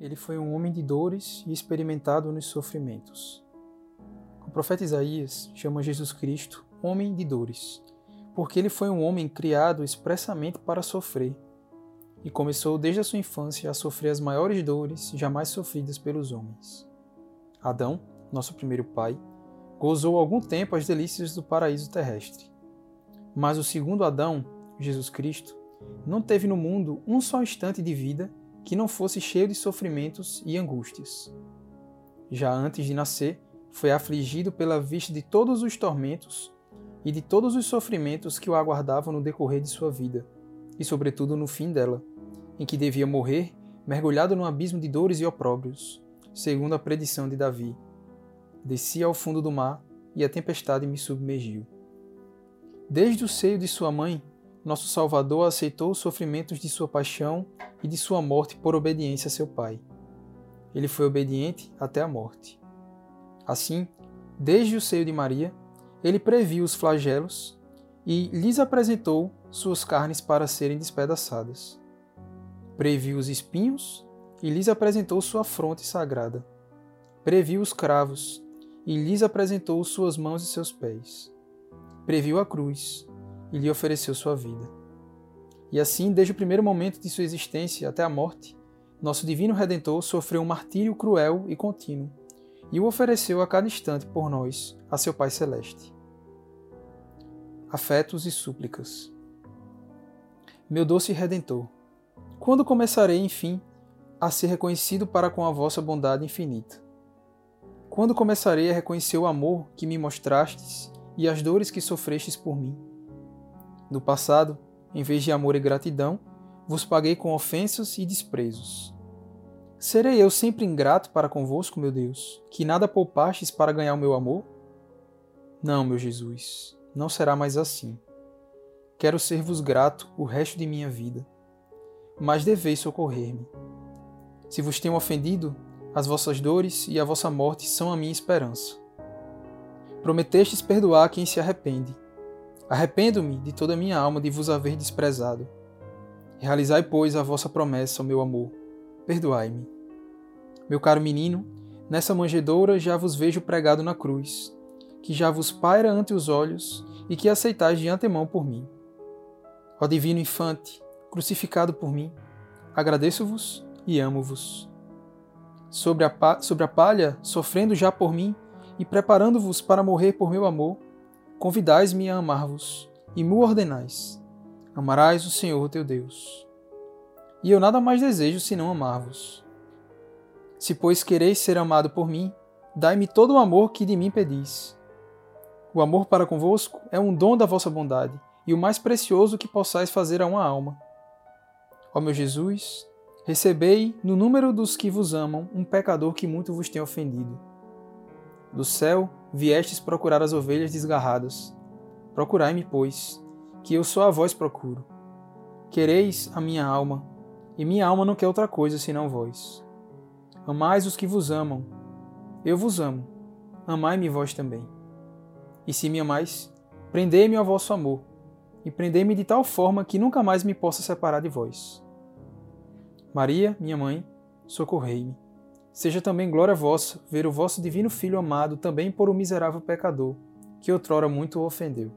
Ele foi um homem de dores e experimentado nos sofrimentos. O profeta Isaías chama Jesus Cristo homem de dores, porque ele foi um homem criado expressamente para sofrer e começou desde a sua infância a sofrer as maiores dores jamais sofridas pelos homens. Adão, nosso primeiro pai, gozou algum tempo as delícias do paraíso terrestre. Mas o segundo Adão, Jesus Cristo, não teve no mundo um só instante de vida que não fosse cheio de sofrimentos e angústias. Já antes de nascer, foi afligido pela vista de todos os tormentos e de todos os sofrimentos que o aguardavam no decorrer de sua vida, e sobretudo no fim dela, em que devia morrer mergulhado num abismo de dores e opróbrios, segundo a predição de Davi. Desci ao fundo do mar e a tempestade me submergiu. Desde o seio de sua mãe, nosso Salvador aceitou os sofrimentos de sua paixão e de sua morte por obediência a seu Pai. Ele foi obediente até a morte. Assim, desde o seio de Maria, ele previu os flagelos e lhes apresentou suas carnes para serem despedaçadas. Previu os espinhos e lhes apresentou sua fronte sagrada. Previu os cravos e lhes apresentou suas mãos e seus pés. Previu a cruz e lhe ofereceu sua vida. E assim, desde o primeiro momento de sua existência até a morte, nosso divino Redentor sofreu um martírio cruel e contínuo e o ofereceu a cada instante por nós a seu Pai Celeste. Afetos e súplicas. Meu doce Redentor, quando começarei, enfim, a ser reconhecido para com a vossa bondade infinita? Quando começarei a reconhecer o amor que me mostrastes e as dores que sofrestes por mim? No passado, em vez de amor e gratidão, vos paguei com ofensas e desprezos. Serei eu sempre ingrato para convosco, meu Deus, que nada poupastes para ganhar o meu amor? Não, meu Jesus, não será mais assim. Quero ser-vos grato o resto de minha vida, mas deveis socorrer-me. Se vos tenho ofendido, as vossas dores e a vossa morte são a minha esperança. Prometestes perdoar quem se arrepende. Arrependo-me de toda a minha alma de vos haver desprezado. Realizai, pois, a vossa promessa, meu amor perdoai-me. Meu caro menino, nessa manjedoura já vos vejo pregado na cruz, que já vos paira ante os olhos e que aceitais de antemão por mim. Ó divino infante, crucificado por mim, agradeço-vos e amo-vos. Sobre sobre a palha, sofrendo já por mim e preparando-vos para morrer por meu amor, convidais-me a amar-vos e me ordenais. Amarás o Senhor teu Deus e eu nada mais desejo senão amar-vos. Se, pois, quereis ser amado por mim, dai-me todo o amor que de mim pedis. O amor para convosco é um dom da vossa bondade e o mais precioso que possais fazer a uma alma. Ó meu Jesus, recebei, no número dos que vos amam, um pecador que muito vos tem ofendido. Do céu viestes procurar as ovelhas desgarradas. Procurai-me, pois, que eu só a vós procuro. Quereis a minha alma, e minha alma não quer outra coisa senão vós. Amais os que vos amam. Eu vos amo. Amai-me vós também. E se me amais, prendei-me ao vosso amor, e prendei-me de tal forma que nunca mais me possa separar de vós. Maria, minha mãe, socorrei-me. Seja também glória vossa ver o vosso divino Filho amado também por um miserável pecador, que outrora muito o ofendeu.